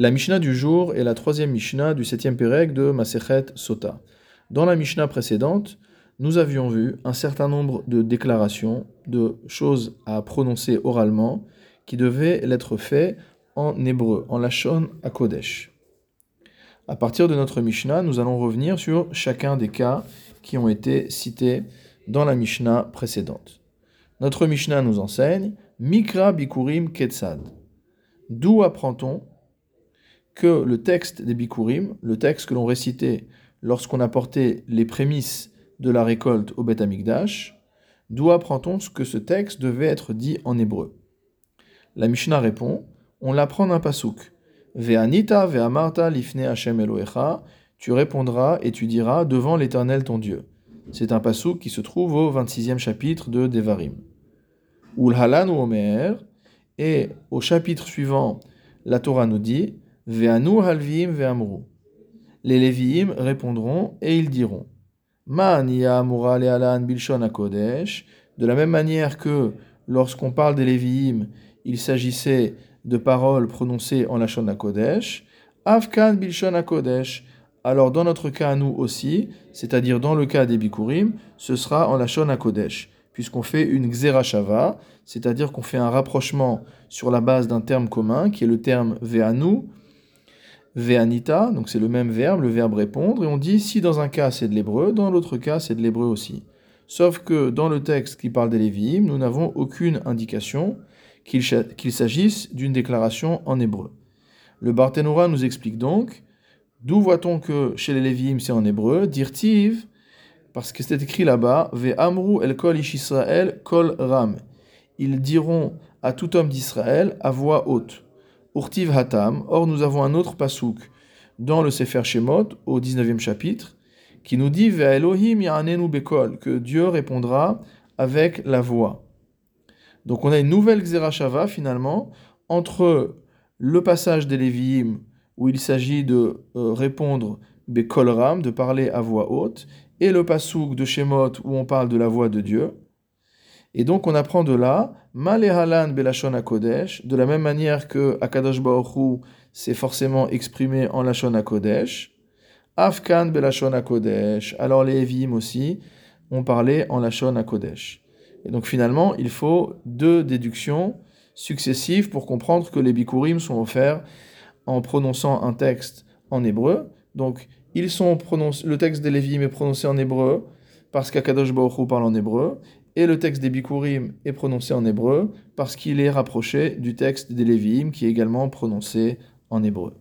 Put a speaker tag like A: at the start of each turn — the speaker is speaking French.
A: La Mishnah du jour est la troisième Mishnah du septième Pérec de Masechet Sota. Dans la Mishnah précédente, nous avions vu un certain nombre de déclarations, de choses à prononcer oralement, qui devaient l'être fait en hébreu, en Lachon à Kodesh. À partir de notre Mishnah, nous allons revenir sur chacun des cas qui ont été cités dans la Mishnah précédente. Notre Mishnah nous enseigne Mikra Bikurim Ketzad. D'où apprend-on que le texte des Bikurim, le texte que l'on récitait lorsqu'on apportait les prémices de la récolte au Beth Amikdash, d'où apprend-on que ce texte devait être dit en hébreu La Mishnah répond on l'apprend d'un pasouk. Ve'anita ve'amarta lifne Hashem Elohecha, tu répondras et tu diras devant l'Éternel ton Dieu. C'est un pasouk qui se trouve au 26e chapitre de Devarim. Ulhalan ou Omer, et au chapitre suivant, la Torah nous dit Ve'anu halvim ve'amru. Les Lévi'im répondront et ils diront bilshon kodesh. De la même manière que lorsqu'on parle des Lévi'im, il s'agissait de paroles prononcées en Lachon Kodesh, Afkan Bilshon Kodesh. Alors dans notre cas nous aussi, c'est-à-dire dans le cas des Bikurim, ce sera en Lachon Kodesh, puisqu'on fait une Xerashava, c'est-à-dire qu'on fait un rapprochement sur la base d'un terme commun, qui est le terme Ve'anu, Ve'anita, donc c'est le même verbe, le verbe répondre, et on dit si dans un cas c'est de l'hébreu, dans l'autre cas c'est de l'hébreu aussi. Sauf que dans le texte qui parle des Lévi'im, nous n'avons aucune indication qu'il s'agisse d'une déclaration en hébreu. Le Barthénora nous explique donc d'où voit-on que chez les Lévi'im c'est en hébreu, dirtiv, parce que c'est écrit là-bas, ve amru el kol ish Israël kol ram. Ils diront à tout homme d'Israël à voix haute. Or nous avons un autre pasouk dans le Sefer Shemot au 19e chapitre qui nous dit Elohim que Dieu répondra avec la voix. Donc on a une nouvelle Xerashava finalement entre le passage des Lévi'im où il s'agit de euh, répondre Bekolram, de parler à voix haute, et le Passouk de Shemot où on parle de la voix de Dieu. Et donc on apprend de là Malehalan Belashon Kodesh, de la même manière que Akadosh Baruch s'est forcément exprimé en Lashon Kodesh. Afkan Belashon Kodesh, alors les Lévi'im aussi ont parlé en Lashon Kodesh. Et donc finalement, il faut deux déductions successives pour comprendre que les bikurim sont offerts en prononçant un texte en hébreu. Donc ils sont le texte des Lévim est prononcé en hébreu parce qu'Akadosh Baruch parle en hébreu, et le texte des bikurim est prononcé en hébreu parce qu'il est rapproché du texte des Lévim qui est également prononcé en hébreu.